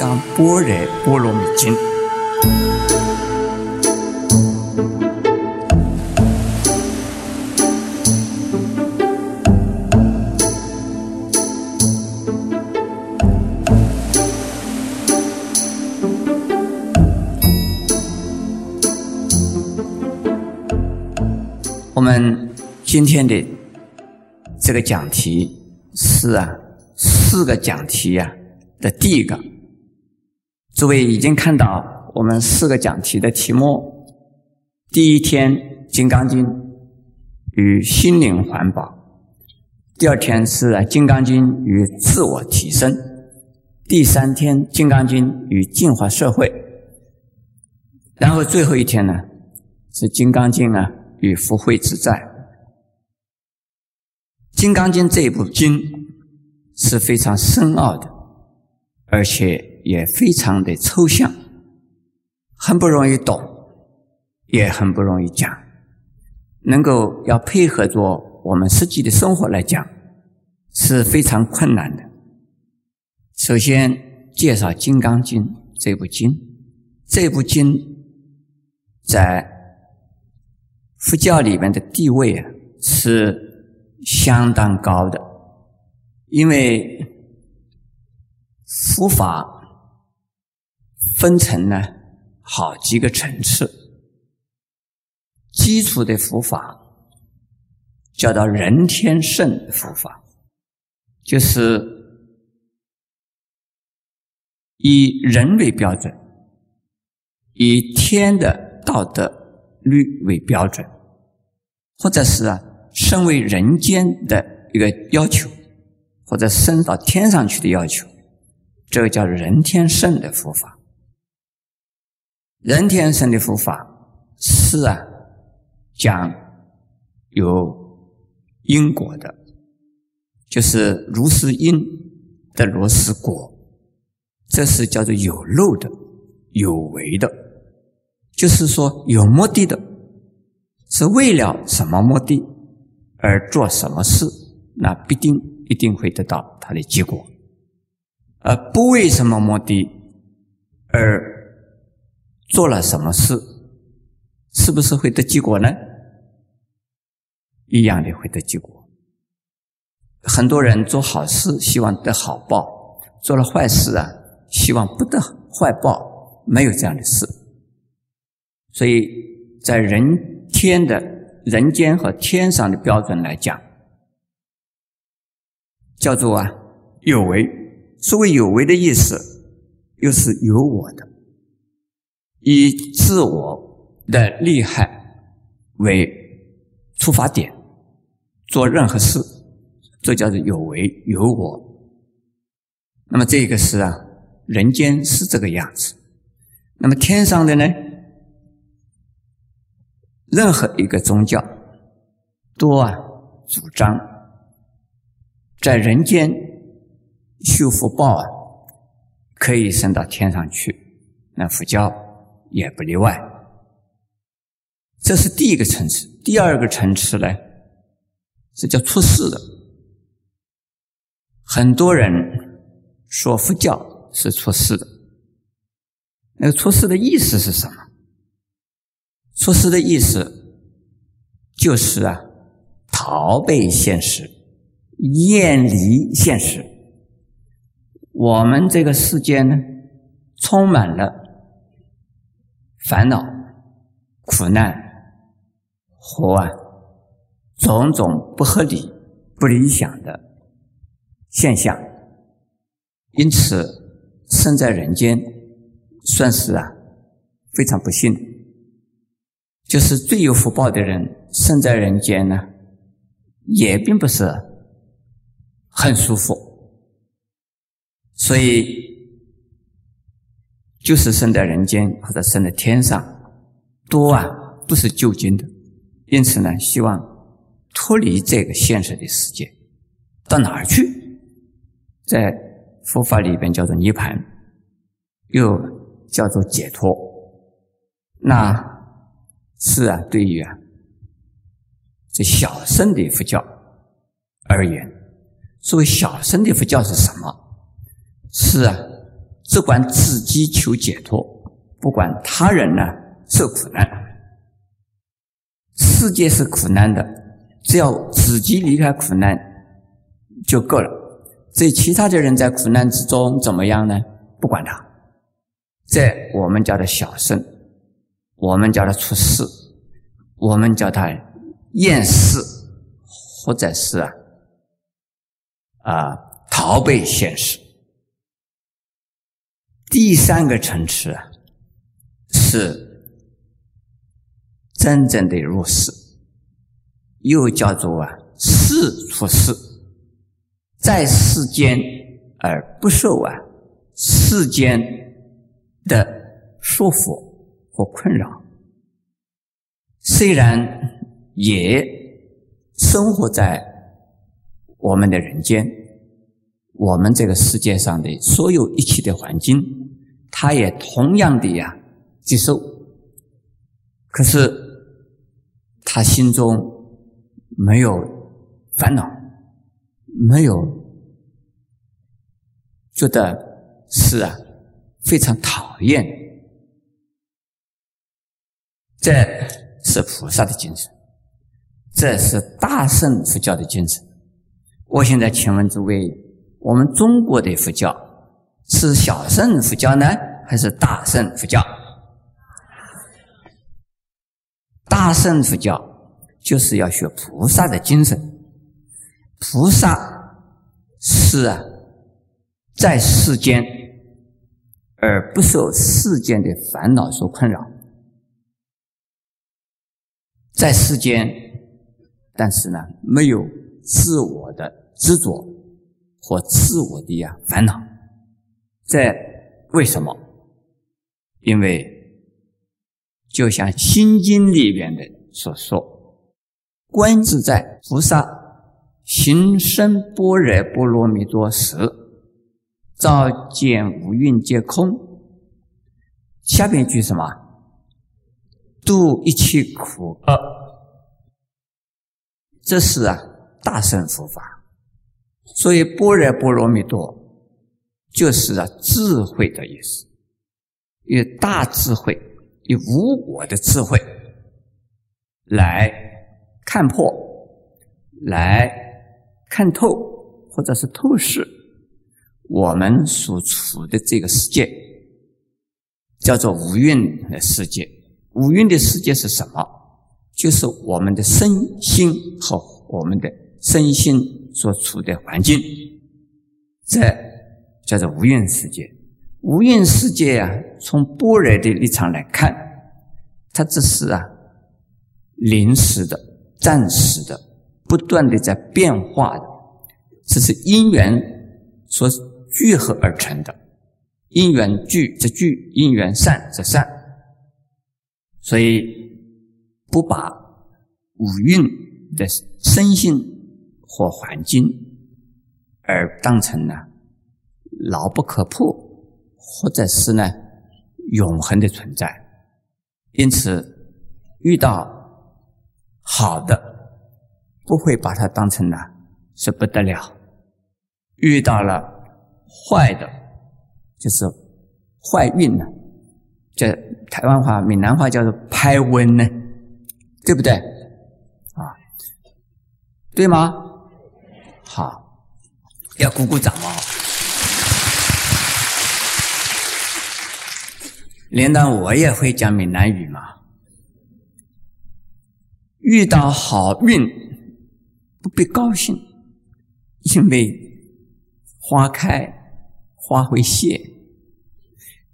刚般若波罗蜜经》。我们今天的这个讲题是啊，四个讲题呀的第一个。诸位已经看到我们四个讲题的题目：第一天《金刚经》与心灵环保；第二天是《金刚经》与自我提升；第三天《金刚经》与净化社会；然后最后一天呢是《金刚经》啊。与福慧之在，《金刚经》这一部经是非常深奥的，而且也非常的抽象，很不容易懂，也很不容易讲。能够要配合着我们实际的生活来讲，是非常困难的。首先介绍《金刚经》这部经，这部经在。佛教里面的地位啊是相当高的，因为佛法分成呢好几个层次。基础的佛法叫做人天圣佛法，就是以人为标准，以天的道德。律为标准，或者是啊，身为人间的一个要求，或者升到天上去的要求，这个叫人天圣的佛法。人天生的佛法是啊，讲有因果的，就是如是因的如是果，这是叫做有漏的、有为的。就是说，有目的的，是为了什么目的而做什么事，那必定一定会得到它的结果；而不为什么目的而做了什么事，是不是会得结果呢？一样的会得结果。很多人做好事希望得好报，做了坏事啊，希望不得坏报，没有这样的事。所以在人天的人间和天上的标准来讲，叫做啊有为。所谓有为的意思，又是有我的，以自我的利害为出发点做任何事，这叫做有为有我。那么这个是啊，人间是这个样子。那么天上的呢？任何一个宗教，都啊主张在人间修福报啊，可以升到天上去。那佛教也不例外。这是第一个层次。第二个层次呢，是叫出世的。很多人说佛教是出世的，那个出世的意思是什么？出世的意思就是啊，逃避现实，远离现实。我们这个世界呢，充满了烦恼、苦难和啊种种不合理、不理想的现象，因此生在人间算是啊非常不幸。就是最有福报的人，生在人间呢，也并不是很舒服。所以，就是生在人间或者生在天上，多啊不是就近的。因此呢，希望脱离这个现实的世界，到哪儿去？在佛法里边叫做涅盘，又叫做解脱。那。是啊，对于啊这小乘的佛教而言，所谓小乘的佛教是什么？是啊，只管自己求解脱，不管他人呢受苦难。世界是苦难的，只要自己离开苦难就够了。所以其他的人在苦难之中怎么样呢？不管他，这我们叫他小圣，我们叫他出世，我们叫他厌世，或者是啊啊逃避现实。第三个层次啊，是真正的入世，又叫做啊世出世，在世间而不受啊世间的束缚或困扰。虽然也生活在我们的人间，我们这个世界上的所有一切的环境。他也同样的呀接受，可是他心中没有烦恼，没有觉得是啊非常讨厌，这是菩萨的精神，这是大圣佛教的精神。我现在请问诸位，我们中国的佛教是小圣佛教呢？还是大圣佛教，大圣佛教就是要学菩萨的精神。菩萨是啊，在世间而不受世间的烦恼所困扰，在世间，但是呢，没有自我的执着或自我的呀烦恼。这为什么？因为，就像《心经》里边的所说：“观自在菩萨行深般若波罗蜜多时，照见五蕴皆空。”下边一句什么？度一切苦厄。这是啊，大乘佛法。所以，般若波罗蜜多就是啊，智慧的意思。以大智慧，以无我的智慧来看破、来看透，或者是透视我们所处的这个世界，叫做无蕴的世界。无蕴的世界是什么？就是我们的身心和我们的身心所处的环境，这叫做无蕴世界。无蕴世界啊，从般若的立场来看，它只是啊临时的、暂时的、不断的在变化的，这是因缘所聚合而成的。因缘聚则聚，因缘散则散。所以不把五蕴的身心或环境而当成呢牢不可破。或者是呢，永恒的存在。因此，遇到好的，不会把它当成呢是不得了；遇到了坏的，就是坏运呢。这台湾话、闽南话叫做拍温呢，对不对？啊，对吗？好，要鼓鼓掌哦。连当我也会讲闽南语嘛。遇到好运，不必高兴，因为花开花会谢；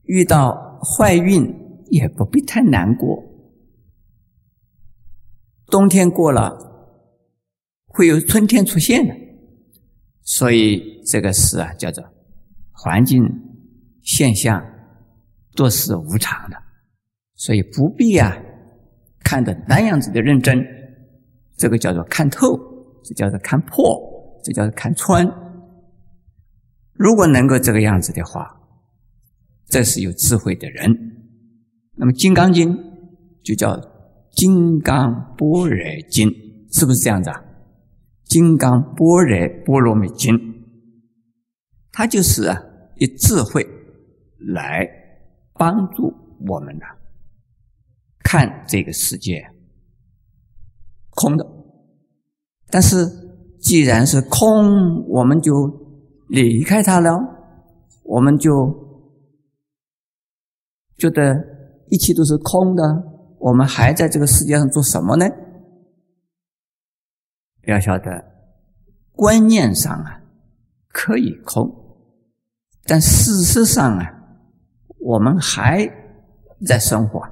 遇到坏运，也不必太难过。冬天过了，会有春天出现的。所以这个事啊，叫做环境现象。都是无常的，所以不必啊看的那样子的认真。这个叫做看透，这叫做看破，这叫做看穿。如果能够这个样子的话，这是有智慧的人。那么《金刚经》就叫《金刚般若经》，是不是这样子啊？《金刚般若波罗蜜经》，它就是啊以智慧。来帮助我们呢，看这个世界空的。但是既然是空，我们就离开它了，我们就觉得一切都是空的，我们还在这个世界上做什么呢？要晓得，观念上啊可以空，但事实上啊，我们还在生活。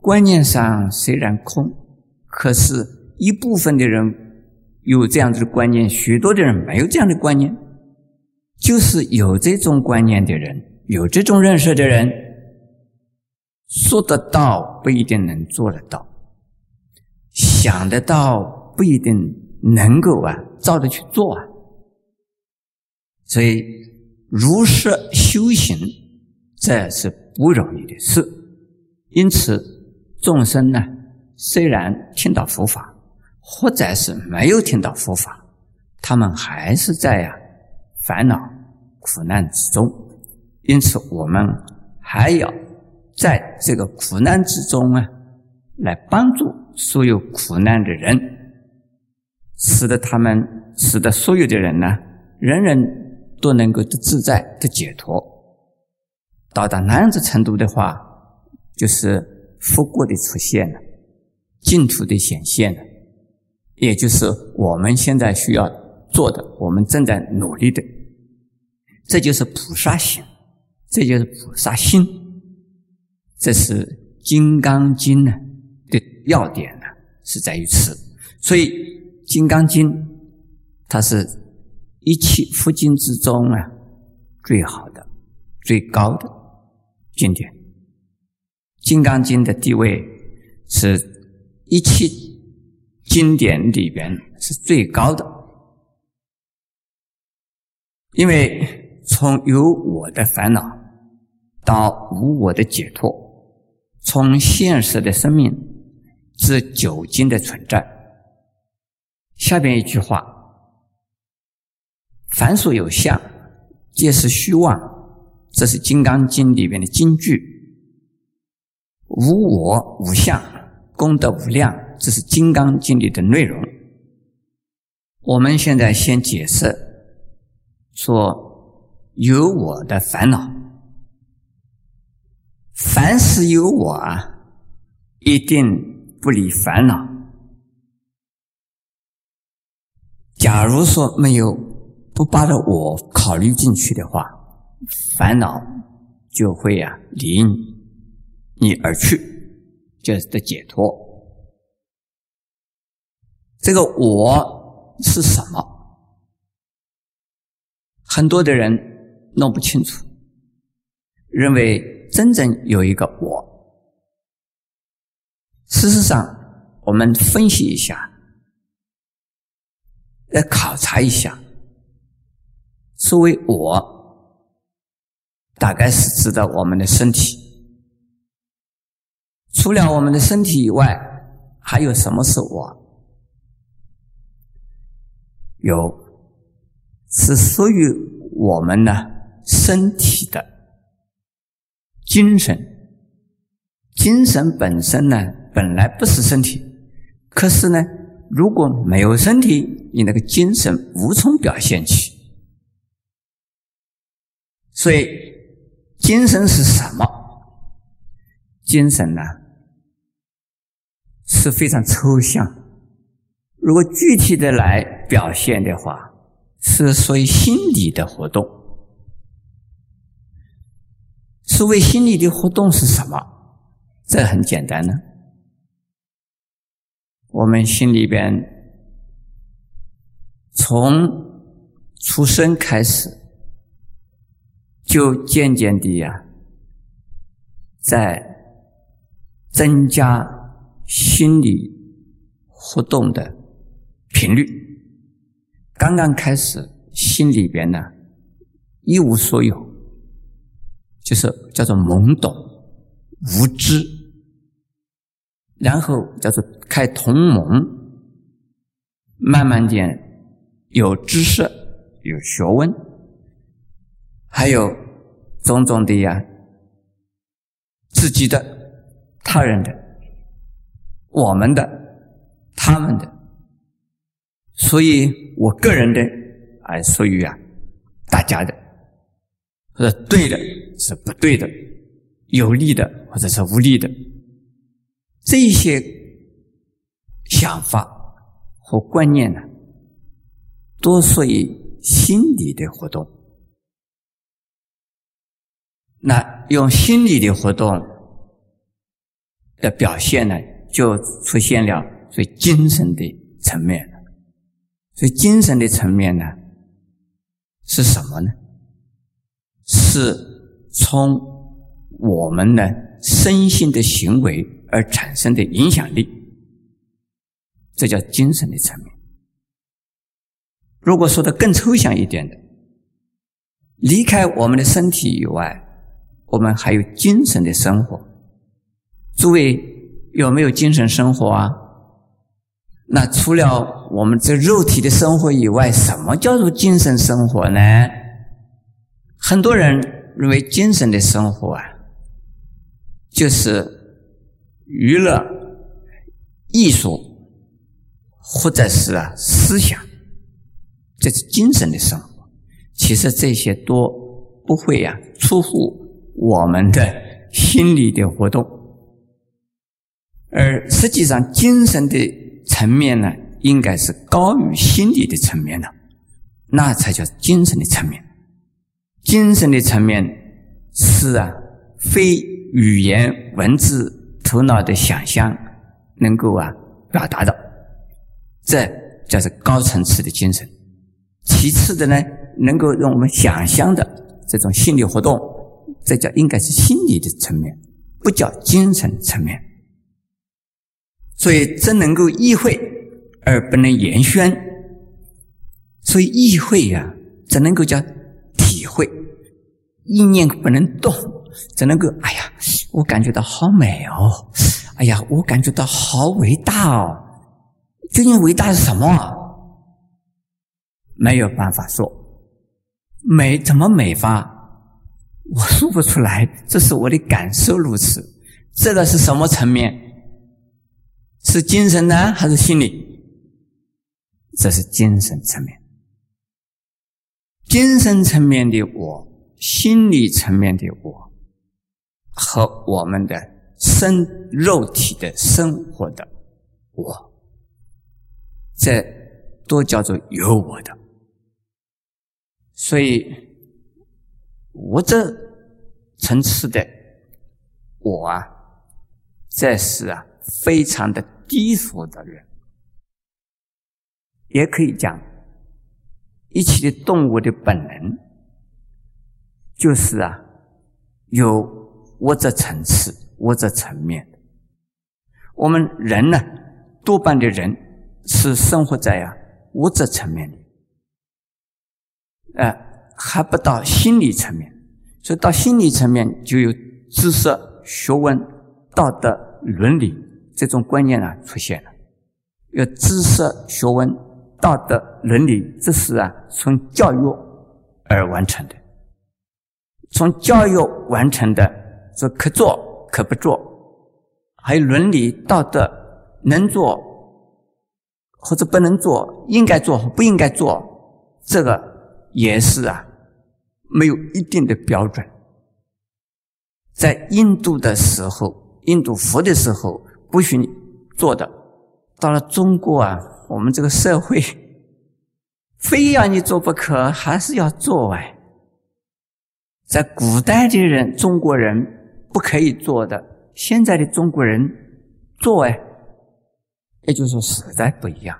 观念上虽然空，可是一部分的人有这样子的观念，许多的人没有这样的观念。就是有这种观念的人，有这种认识的人，说得到不一定能做得到。想得到不一定能够啊，照着去做啊。所以如实修行，这是不容易的事。因此，众生呢，虽然听到佛法，或者是没有听到佛法，他们还是在呀烦恼苦难之中。因此，我们还要在这个苦难之中啊，来帮助。所有苦难的人，使得他们，使得所有的人呢，人人都能够得自在、得解脱。到达那样子程度的话，就是佛国的出现了，净土的显现了，也就是我们现在需要做的，我们正在努力的，这就是菩萨行，这就是菩萨心，这是《金刚经》呢的。要点呢是在于此，所以《金刚经》它是一切佛经之中啊最好的、最高的经典，《金刚经》的地位是一切经典里边是最高的，因为从有我的烦恼到无我的解脱，从现实的生命。是酒精的存在。下边一句话：“凡所有相，皆是虚妄。”这是《金刚经》里边的金句。无我无相，功德无量。这是《金刚经》里的内容。我们现在先解释说：有我的烦恼，凡是有我啊，一定。不离烦恼。假如说没有不把的我考虑进去的话，烦恼就会呀离你而去，就是的解脱。这个我是什么？很多的人弄不清楚，认为真正有一个我。事实上，我们分析一下，来考察一下，所谓“我”，大概是指的我们的身体。除了我们的身体以外，还有什么是我？有，是属于我们呢身体的精神。精神本身呢？本来不是身体，可是呢，如果没有身体，你那个精神无从表现起。所以，精神是什么？精神呢是非常抽象。如果具体的来表现的话，是属于心理的活动。所谓心理的活动是什么？这很简单呢。我们心里边，从出生开始，就渐渐的呀，在增加心理活动的频率。刚刚开始，心里边呢一无所有，就是叫做懵懂无知。然后叫做开同盟，慢慢点有知识、有学问，还有种种的呀，自己的、他人的、我们的、他们的，所以我个人的啊属于啊大家的，或者对的是不对的，有利的或者是无利的，这些想法和观念呢，多属于心理的活动。那用心理的活动的表现呢，就出现了最精神的层面。所以精神的层面呢，是什么呢？是从我们的身心的行为而产生的影响力，这叫精神的层面。如果说的更抽象一点的，离开我们的身体以外。我们还有精神的生活，诸位有没有精神生活啊？那除了我们这肉体的生活以外，什么叫做精神生活呢？很多人认为精神的生活啊，就是娱乐、艺术，或者是啊思想，这是精神的生活。其实这些都不会呀出乎。我们的心理的活动，而实际上精神的层面呢，应该是高于心理的层面的，那才叫精神的层面。精神的层面是啊，非语言文字、头脑的想象能够啊表达的，这叫做高层次的精神。其次的呢，能够让我们想象的这种心理活动。这叫应该是心理的层面，不叫精神层面。所以只能够意会而不能言宣。所以意会呀，只能够叫体会，意念不能动，只能够哎呀，我感觉到好美哦，哎呀，我感觉到好伟大哦。究竟伟大是什么？没有办法说，美怎么美法？我说不出来，这是我的感受如此。这个是什么层面？是精神呢，还是心理？这是精神层面。精神层面的我，心理层面的我，和我们的身肉体的生活的我，这都叫做有我的。所以。我这层次的我啊，这是啊非常的低俗的人，也可以讲，一切的动物的本能就是啊有我这层次、我这层面。我们人呢，多半的人是生活在啊物质层面里，啊。还不到心理层面，所以到心理层面就有知识、学问、道德、伦理这种观念啊出现了。有知识、学问、道德、伦理，这是啊从教育而完成的。从教育完成的，这可做可不做，还有伦理道德能做或者不能做，应该做和不应该做，这个。也是啊，没有一定的标准。在印度的时候，印度佛的时候不许你做的，到了中国啊，我们这个社会非要你做不可，还是要做哎。在古代的人，中国人不可以做的，现在的中国人做哎，也就是说时代不一样。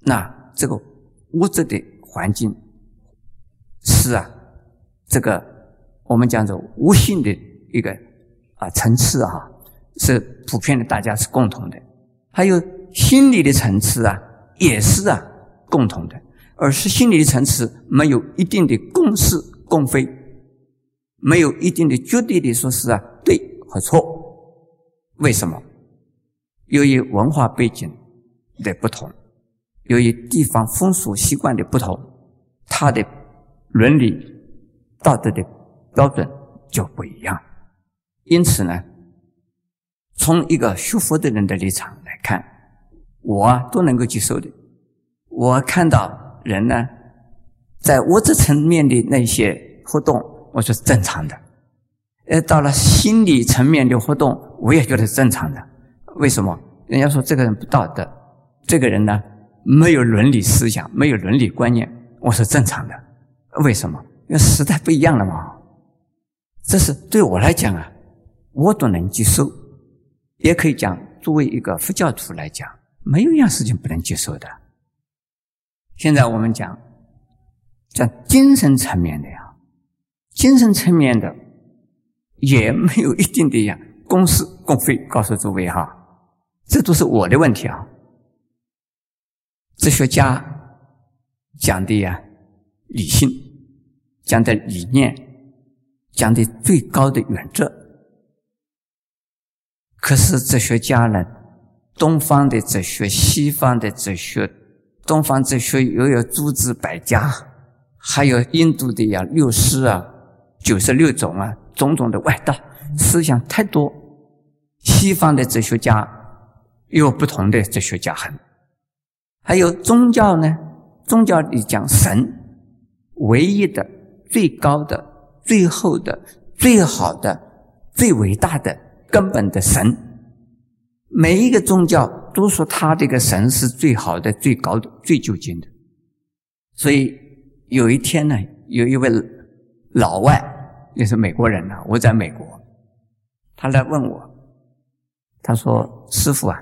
那这个物质的环境。是啊，这个我们讲做无性的一个啊层次啊，是普遍的，大家是共同的。还有心理的层次啊，也是啊共同的。而是心理的层次没有一定的公是公非，没有一定的绝对的说是啊对和错。为什么？由于文化背景的不同，由于地方风俗习惯的不同，它的。伦理道德的标准就不一样。因此呢，从一个学佛的人的立场来看，我都能够接受的。我看到人呢，在物质层面的那些活动，我说是正常的。呃，到了心理层面的活动，我也觉得是正常的。为什么？人家说这个人不道德，这个人呢没有伦理思想，没有伦理观念，我是正常的。为什么？因为时代不一样了嘛。这是对我来讲啊，我都能接受。也可以讲，作为一个佛教徒来讲，没有一样事情不能接受的。现在我们讲讲精神层面的呀，精神层面的也没有一定的呀公是公非，告诉诸位哈，这都是我的问题啊。哲学家讲的呀理性，讲的理念，讲的最高的原则，可是哲学家呢，东方的哲学，西方的哲学。东方哲学又有诸子百家，还有印度的呀六师啊，九十六种啊，种种的外道思想太多。西方的哲学家又有不同的哲学家很，还有宗教呢，宗教里讲神，唯一的、最高的、最后的、最好的、最伟大的根本的神，每一个宗教。都说他这个神是最好的、最高的、最究竟的。所以有一天呢，有一位老外，也是美国人呢，我在美国，他来问我，他说：“师傅啊，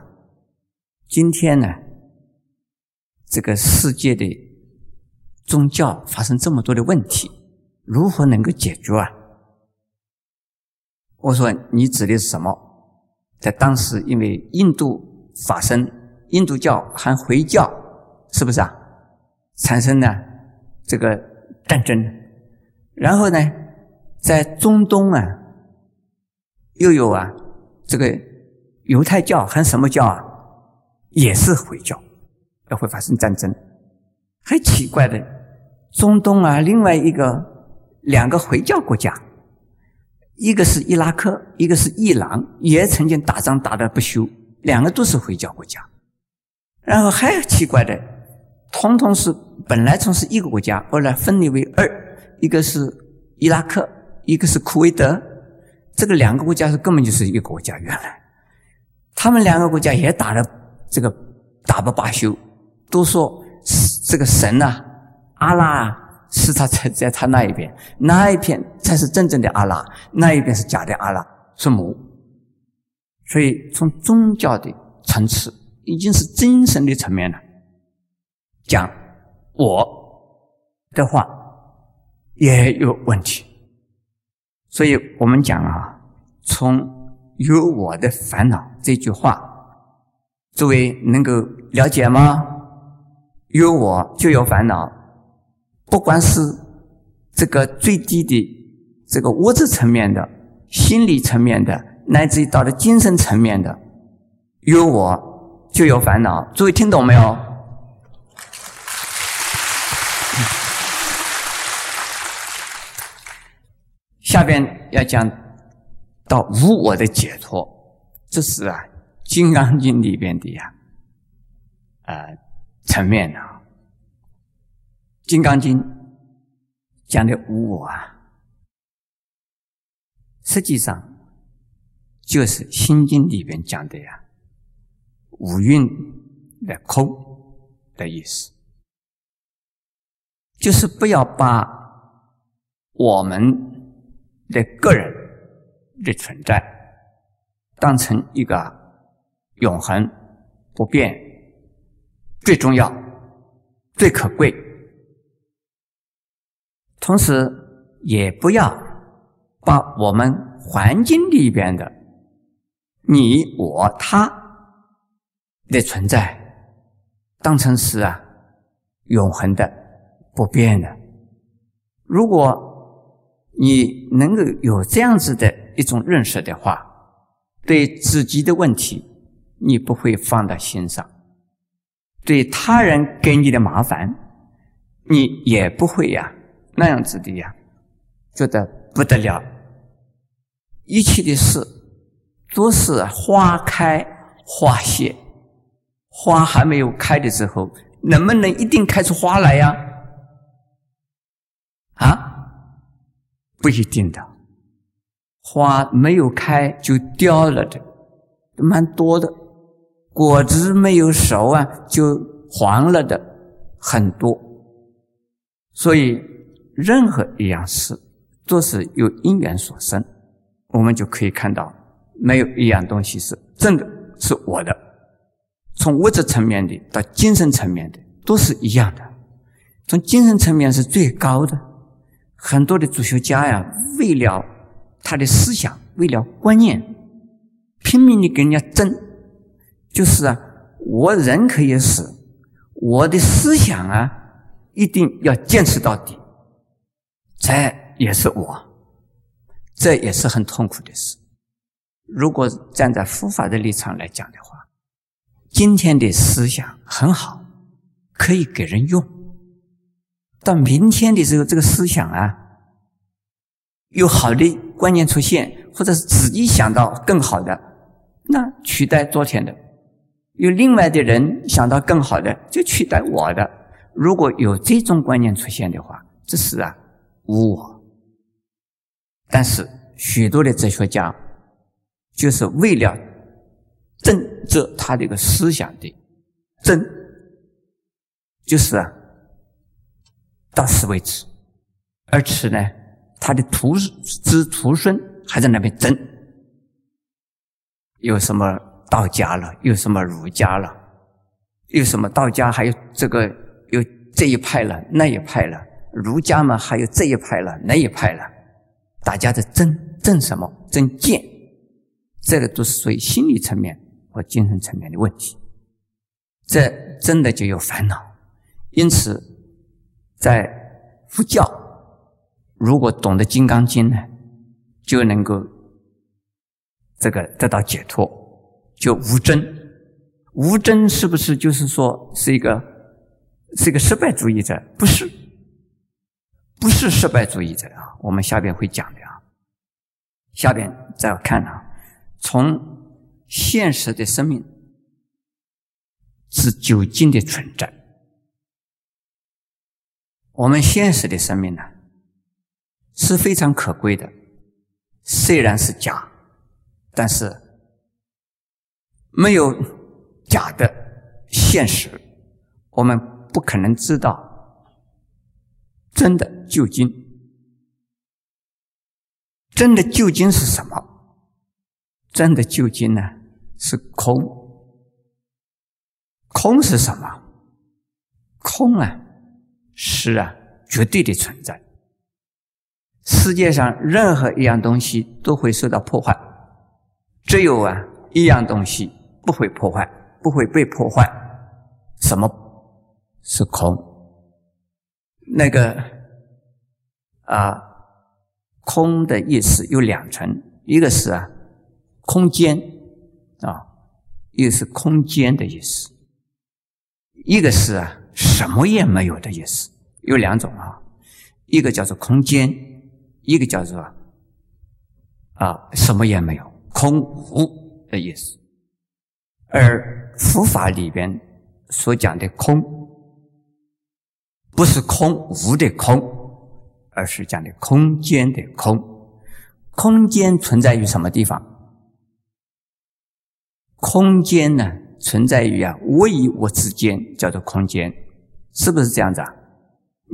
今天呢，这个世界的宗教发生这么多的问题，如何能够解决啊？”我说：“你指的是什么？”在当时，因为印度。发生印度教和回教，是不是啊？产生了这个战争，然后呢，在中东啊，又有啊这个犹太教和什么教啊，也是回教，要会发生战争。很奇怪的，中东啊，另外一个两个回教国家，一个是伊拉克，一个是伊朗，也曾经打仗打得不休。两个都是回教国家，然后还奇怪的，统统是本来从是一个国家，后来分裂为二，一个是伊拉克，一个是库威德，这个两个国家是根本就是一个国家。原来他们两个国家也打了这个打不罢休，都说这个神呐，阿拉是他在在他那一边，那一片才是真正的阿拉，那一边是假的阿拉，是母。所以，从宗教的层次，已经是精神的层面了。讲我的话也有问题，所以我们讲啊，从有我的烦恼这句话，诸位能够了解吗？有我就有烦恼，不管是这个最低的这个物质层面的、心理层面的。乃至于到了精神层面的，有我就有烦恼。诸位听懂没有？下边要讲到无我的解脱，这是啊《金刚经》里边的呀，呃层面的《金刚经》讲的无我啊，实际上。就是《心经》里边讲的呀，“五蕴的空”的意思，就是不要把我们的个人的存在当成一个永恒不变、最重要、最可贵，同时也不要把我们环境里边的。你我他的存在，当成是啊永恒的、不变的。如果你能够有这样子的一种认识的话，对自己的问题你不会放在心上；对他人给你的麻烦，你也不会呀那样子的呀，觉得不得了，一切的事都是花开花谢，花还没有开的时候，能不能一定开出花来呀？啊，不一定的，花没有开就掉了的，蛮多的；果子没有熟啊，就黄了的很多。所以，任何一样事都是由因缘所生。我们就可以看到，没有一样东西是真的是我的。从物质层面的到精神层面的都是一样的。从精神层面是最高的。很多的哲学家呀，为了他的思想，为了观念，拼命的跟人家争，就是啊，我人可以死，我的思想啊，一定要坚持到底。这也是我，这也是很痛苦的事。如果站在佛法的立场来讲的话，今天的思想很好，可以给人用。到明天的时候，这个思想啊，有好的观念出现，或者是自己想到更好的，那取代昨天的；有另外的人想到更好的，就取代我的。如果有这种观念出现的话，这是啊无我。但是许多的哲学家，就是为了正这他这个思想的正，就是啊。到此为止，而此呢，他的徒子徒孙还在那边争，有什么道家了，有什么儒家了，有什么道家还有这个有这一派了，那一派了，儒家嘛还有这一派了，那一派了，大家在争争什么？争见，这个都是属于心理层面和精神层面的问题，这真的就有烦恼，因此。在佛教，如果懂得《金刚经》呢，就能够这个得到解脱，就无争。无争是不是就是说是一个是一个失败主义者？不是，不是失败主义者啊。我们下边会讲的啊。下边再看啊，从现实的生命是究竟的存在。我们现实的生命呢，是非常可贵的。虽然是假，但是没有假的现实，我们不可能知道真的究竟。真的究竟是什么？真的究竟呢？是空。空是什么？空啊！是啊，绝对的存在。世界上任何一样东西都会受到破坏，只有啊一样东西不会破坏，不会被破坏。什么是空？那个啊，空的意思有两层，一个是啊空间啊，一个是空间的意思，一个是啊。什么也没有的意思，有两种啊，一个叫做空间，一个叫做啊什么也没有，空无的意思。而佛法里边所讲的空，不是空无的空，而是讲的空间的空。空间存在于什么地方？空间呢，存在于啊我与我之间，叫做空间。是不是这样子啊？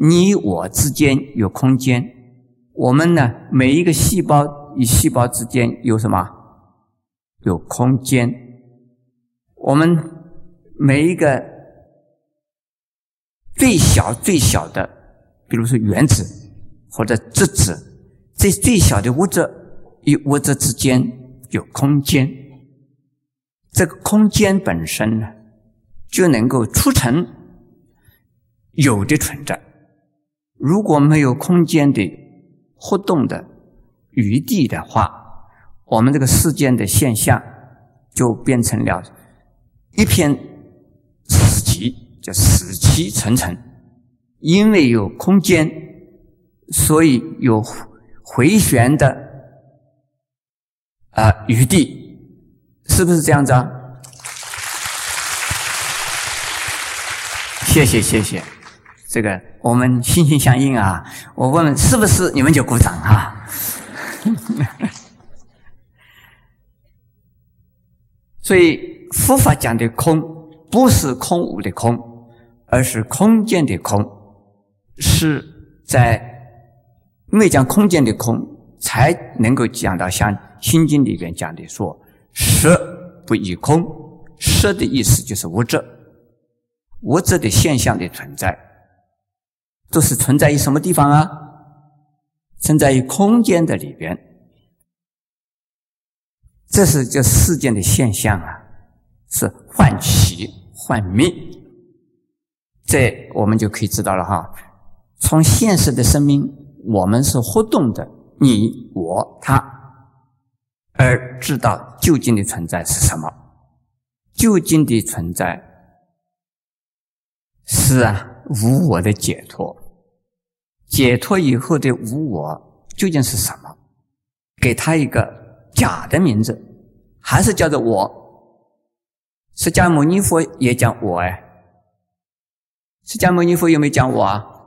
你我之间有空间，我们呢每一个细胞与细胞之间有什么？有空间。我们每一个最小最小的，比如说原子或者质子，这最小的物质与物质之间有空间。这个空间本身呢，就能够促成。有的存在，如果没有空间的活动的余地的话，我们这个世间的现象就变成了一片死寂，叫死气沉沉。因为有空间，所以有回旋的啊余地，是不是这样子啊？谢谢谢谢，这个我们心心相印啊！我问是不是你们就鼓掌啊？所以佛法讲的空，不是空无的空，而是空间的空，是在因为讲空间的空，才能够讲到像《心经》里边讲的说：“色不异空。”色的意思就是物质。物质的现象的存在，都是存在于什么地方啊？存在于空间的里边。这是这世间的现象啊，是幻起幻灭。这我们就可以知道了哈。从现实的生命，我们是活动的，你我他，而知道究竟的存在是什么？究竟的存在。是啊，无我的解脱，解脱以后的无我究竟是什么？给他一个假的名字，还是叫做我？释迦牟尼佛也讲我哎，释迦牟尼佛有没有讲我啊？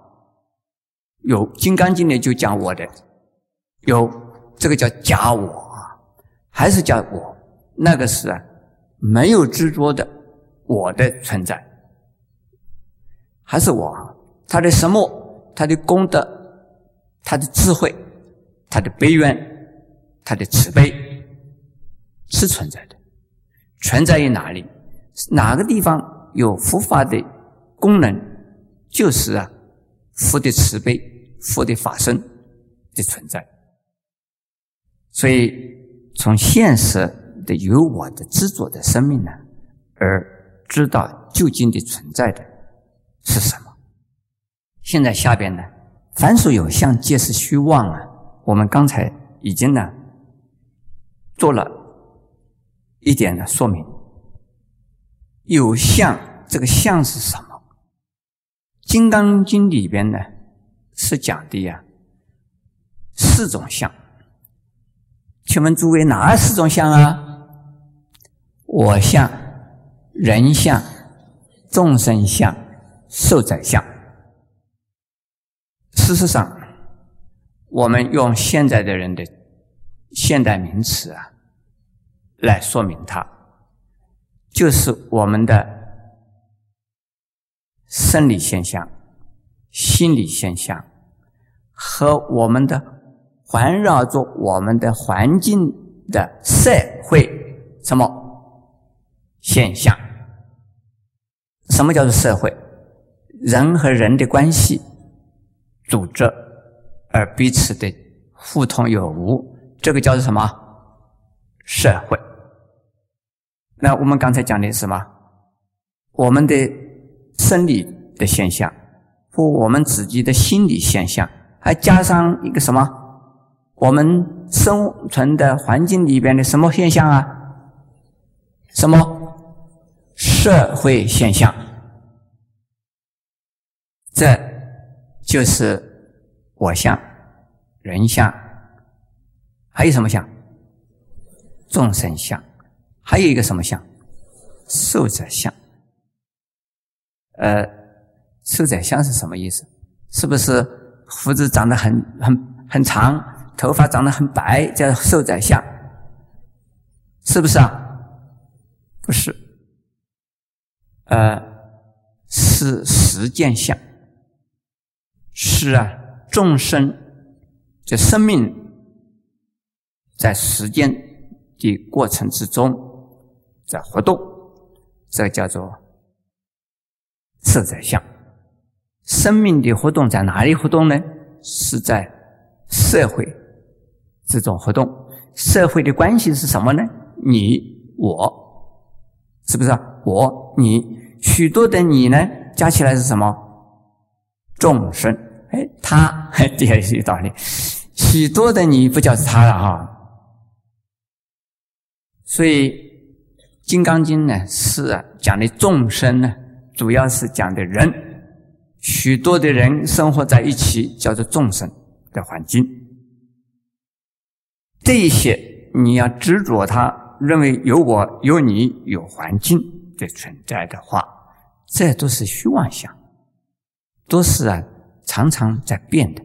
有《金刚经》里就讲我的，有这个叫假我啊，还是叫我？那个是啊，没有执着的我的存在。还是我，他的什么，他的功德，他的智慧，他的悲愿，他的慈悲，是存在的。存在于哪里？哪个地方有佛法的功能，就是啊，佛的慈悲，佛的法身的存在。所以，从现实的有我的执着的生命呢，而知道究竟的存在的。是什么？现在下边呢？凡所有相，皆是虚妄啊！我们刚才已经呢做了一点的说明。有相，这个相是什么？《金刚经》里边呢是讲的呀，四种相。请问诸位，哪四种相啊？我相、人相、众生相。受者相，事实上，我们用现在的人的现代名词啊来说明它，就是我们的生理现象、心理现象和我们的环绕着我们的环境的社会什么现象？什么叫做社会？人和人的关系组织，而彼此的互通有无，这个叫做什么？社会。那我们刚才讲的是什么？我们的生理的现象，或我们自己的心理现象，还加上一个什么？我们生存的环境里边的什么现象啊？什么？社会现象。这就是我相、人相，还有什么相？众生相，还有一个什么相？寿者相。呃，寿宰相是什么意思？是不是胡子长得很很很长，头发长得很白，叫寿宰相？是不是啊？不是，呃，是实践相。是啊，众生这生命在时间的过程之中在活动，这叫做色在相。生命的活动在哪里活动呢？是在社会这种活动。社会的关系是什么呢？你我，是不是啊？我你许多的你呢？加起来是什么？众生，哎，他，这也是有道理。许多的你不叫是他了哈。所以《金刚经》呢是讲的众生呢，主要是讲的人，许多的人生活在一起，叫做众生的环境。这一些你要执着它，认为有我、有你、有环境的存在的话，这都是虚妄想，都是啊常常在变的。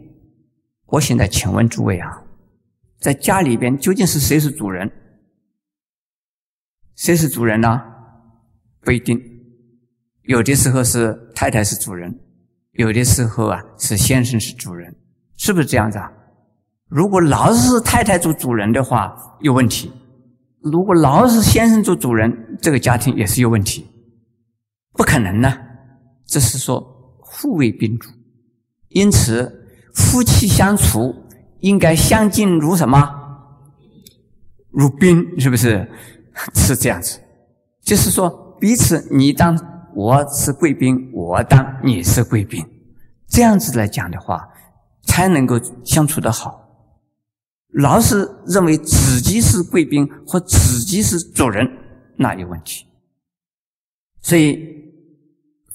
我现在请问诸位啊，在家里边究竟是谁是主人？谁是主人呢？不一定，有的时候是太太是主人，有的时候啊是先生是主人，是不是这样子啊？如果老是太太做主人的话，有问题；如果老是先生做主人，这个家庭也是有问题。不可能呢，这是说互为宾主，因此夫妻相处应该相敬如什么？如宾，是不是？是这样子，就是说彼此你当我是贵宾，我当你是贵宾，这样子来讲的话，才能够相处的好。老是认为自己是贵宾或自己是主人，那有问题。所以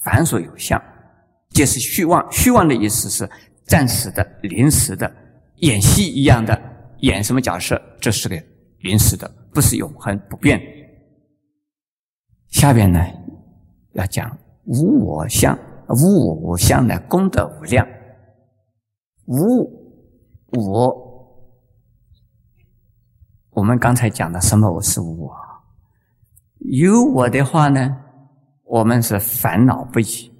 凡所有相，皆是虚妄。虚妄的意思是暂时的、临时的，演戏一样的演什么角色，这是个临时的，不是永恒不变。下边呢要讲无我相，无我相的功德无量，无我。我们刚才讲的什么我是无我，有我的话呢，我们是烦恼不已，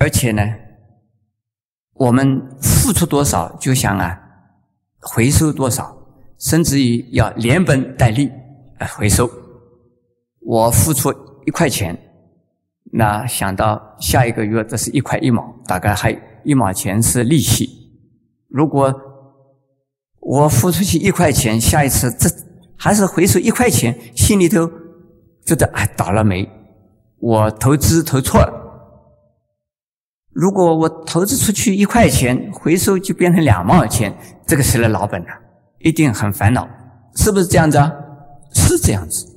而且呢，我们付出多少就想啊回收多少，甚至于要连本带利来回收。我付出一块钱，那想到下一个月这是一块一毛，大概还一毛钱是利息。如果我付出去一块钱，下一次这还是回收一块钱，心里头觉得哎倒了霉，我投资投错了。如果我投资出去一块钱，回收就变成两毛钱，这个谁来老本呢？一定很烦恼，是不是这样子啊？是这样子。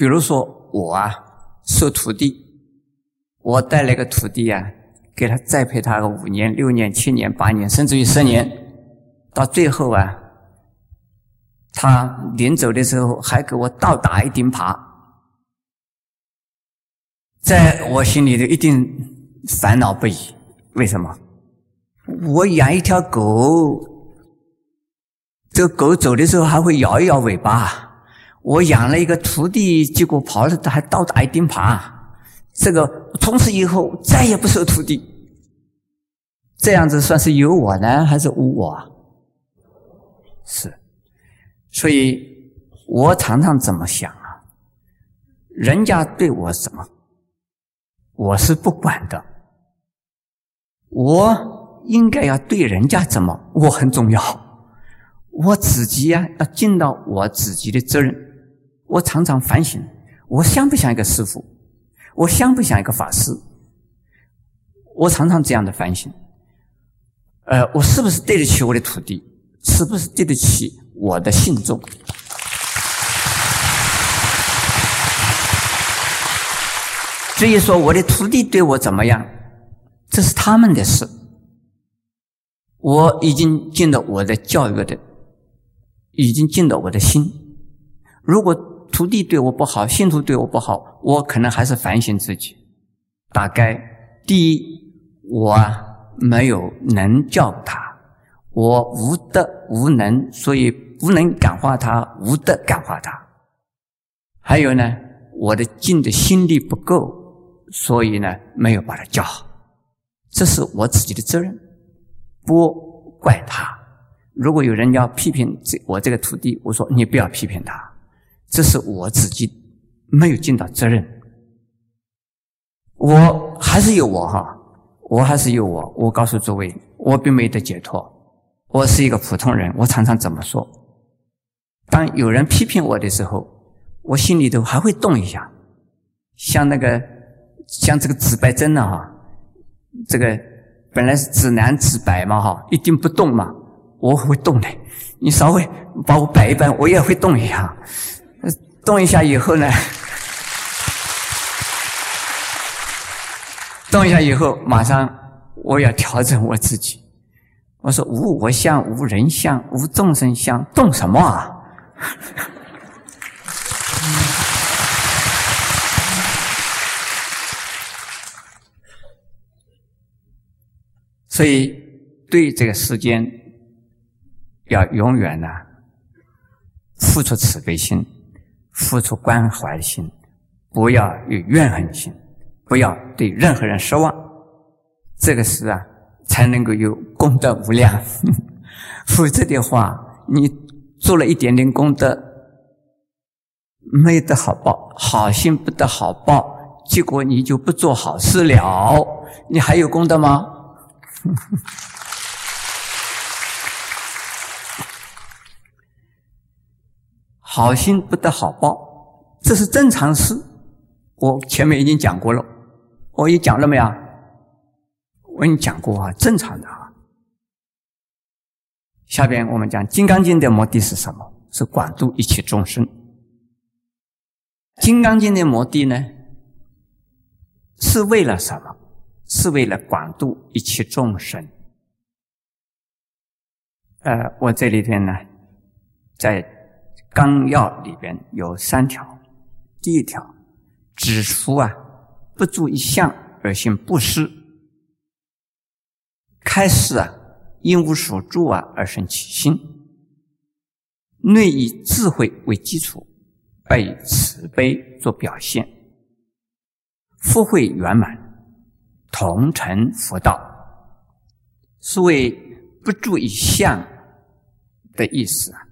比如说我啊，收徒弟，我带了一个徒弟啊。给他栽培他个五年、六年、七年、八年，甚至于十年，到最后啊，他临走的时候还给我倒打一钉耙，在我心里头一定烦恼不已。为什么？我养一条狗，这狗走的时候还会摇一摇尾巴。我养了一个徒弟，结果跑了还倒打一钉耙。这个从此以后再也不收徒弟。这样子算是有我呢，还是无我？是，所以我常常怎么想啊？人家对我什么，我是不管的。我应该要对人家怎么，我很重要。我自己呀，要尽到我自己的责任。我常常反省：我像不像一个师傅？我像不像一个法师？我常常这样的反省。呃，我是不是对得起我的土地？是不是对得起我的信众？至于说我的徒弟对我怎么样，这是他们的事。我已经尽了我的教育的，已经尽了我的心。如果徒弟对我不好，信徒对我不好，我可能还是反省自己。大概第一，我。没有能教他，我无德无能，所以不能感化他，无德感化他。还有呢，我的尽的心力不够，所以呢，没有把他教好。这是我自己的责任，不怪他。如果有人要批评这我这个徒弟，我说你不要批评他，这是我自己没有尽到责任。我还是有我哈。我还是有我，我告诉诸位，我并没得解脱，我是一个普通人。我常常怎么说？当有人批评我的时候，我心里头还会动一下，像那个像这个紫白针呢哈，这个本来是紫蓝紫白嘛哈，一定不动嘛，我会动的。你稍微把我摆一摆，我也会动一下，动一下以后呢？动一下以后，马上我要调整我自己。我说无我相，无人相，无众生相，动什么啊？所以对这个世间要永远呢，付出慈悲心，付出关怀心，不要有怨恨心，不要对任何人失望。这个是啊。才能够有功德无量，否则的话，你做了一点点功德，没得好报，好心不得好报，结果你就不做好事了，你还有功德吗？好心不得好报，这是正常事。我前面已经讲过了，我也讲了没有？我跟你讲过啊，正常的啊。下边我们讲《金刚经》的目的是什么？是广度一切众生。《金刚经》的目的呢，是为了什么？是为了广度一切众生。呃，我这里边呢，在纲要里边有三条。第一条指出啊，不足一相而行布施。开始啊，因无所住啊而生起心，内以智慧为基础，外以慈悲做表现，福慧圆满，同成佛道。是为不住一相的意思啊。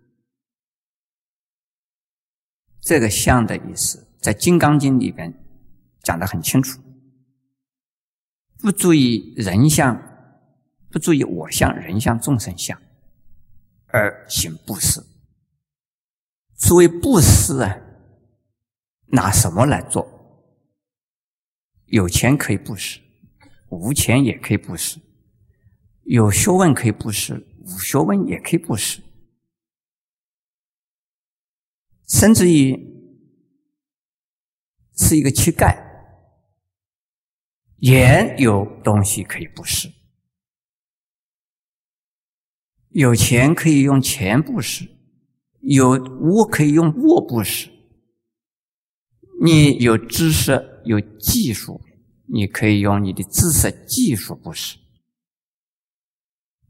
这个相的意思，在《金刚经》里边讲的很清楚，不注意人相。不注意我相、人相、众生相，而行布施。所谓布施啊，拿什么来做？有钱可以布施，无钱也可以布施；有学问可以布施，无学问也可以布施。甚至于是一个乞丐，也有东西可以布施。有钱可以用钱布施，有物可以用物布施。你有知识、有技术，你可以用你的知识、技术布施。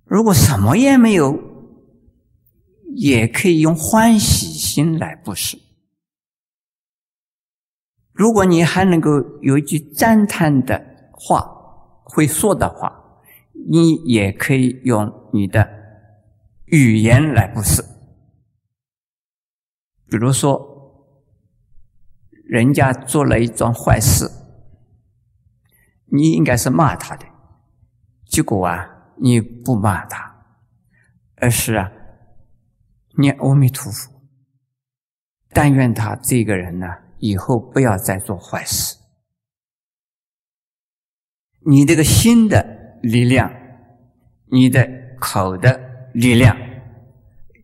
如果什么也没有，也可以用欢喜心来布施。如果你还能够有一句赞叹的话，会说的话，你也可以用你的。语言来布施，比如说，人家做了一桩坏事，你应该是骂他的，结果啊，你不骂他，而是啊，念阿弥陀佛，但愿他这个人呢，以后不要再做坏事。你这个心的力量，你的口的。力量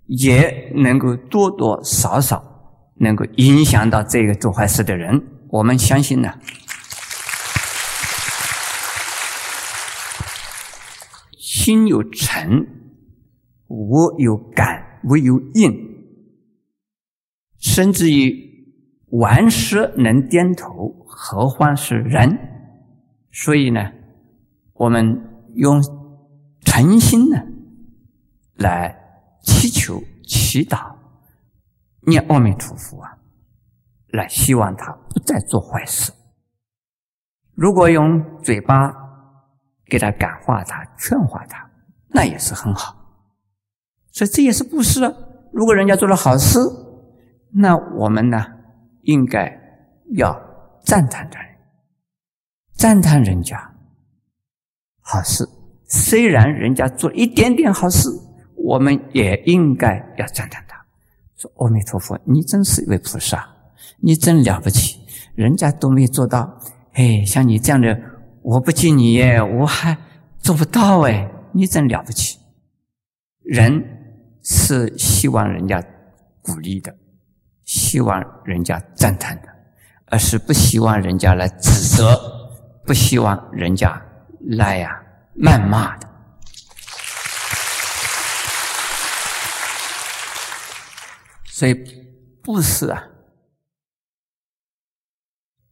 也能够多多少少能够影响到这个做坏事的人。我们相信呢，心有诚，我有感，唯有应，甚至于顽石能点头，何况是人？所以呢，我们用诚心呢。来祈求、祈祷、念阿弥陀佛啊，来希望他不再做坏事。如果用嘴巴给他感化他、劝化他，那也是很好。所以这也是布施。如果人家做了好事，那我们呢，应该要赞叹他人，赞叹人家好事。虽然人家做一点点好事。我们也应该要赞叹他，说：“阿弥陀佛，你真是一位菩萨，你真了不起，人家都没做到。哎，像你这样的，我不敬你耶，我还做不到哎，你真了不起。”人是希望人家鼓励的，希望人家赞叹的，而是不希望人家来指责，不希望人家来呀谩骂的。所以布施啊，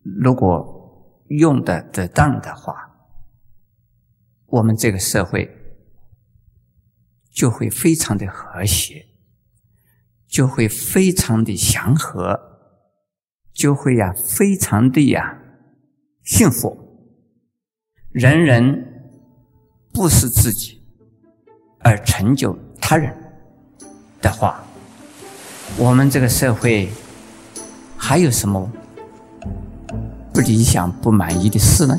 如果用的得当的话，我们这个社会就会非常的和谐，就会非常的祥和，就会呀非常的呀幸福。人人不是自己而成就他人的话。我们这个社会还有什么不理想、不满意的事呢？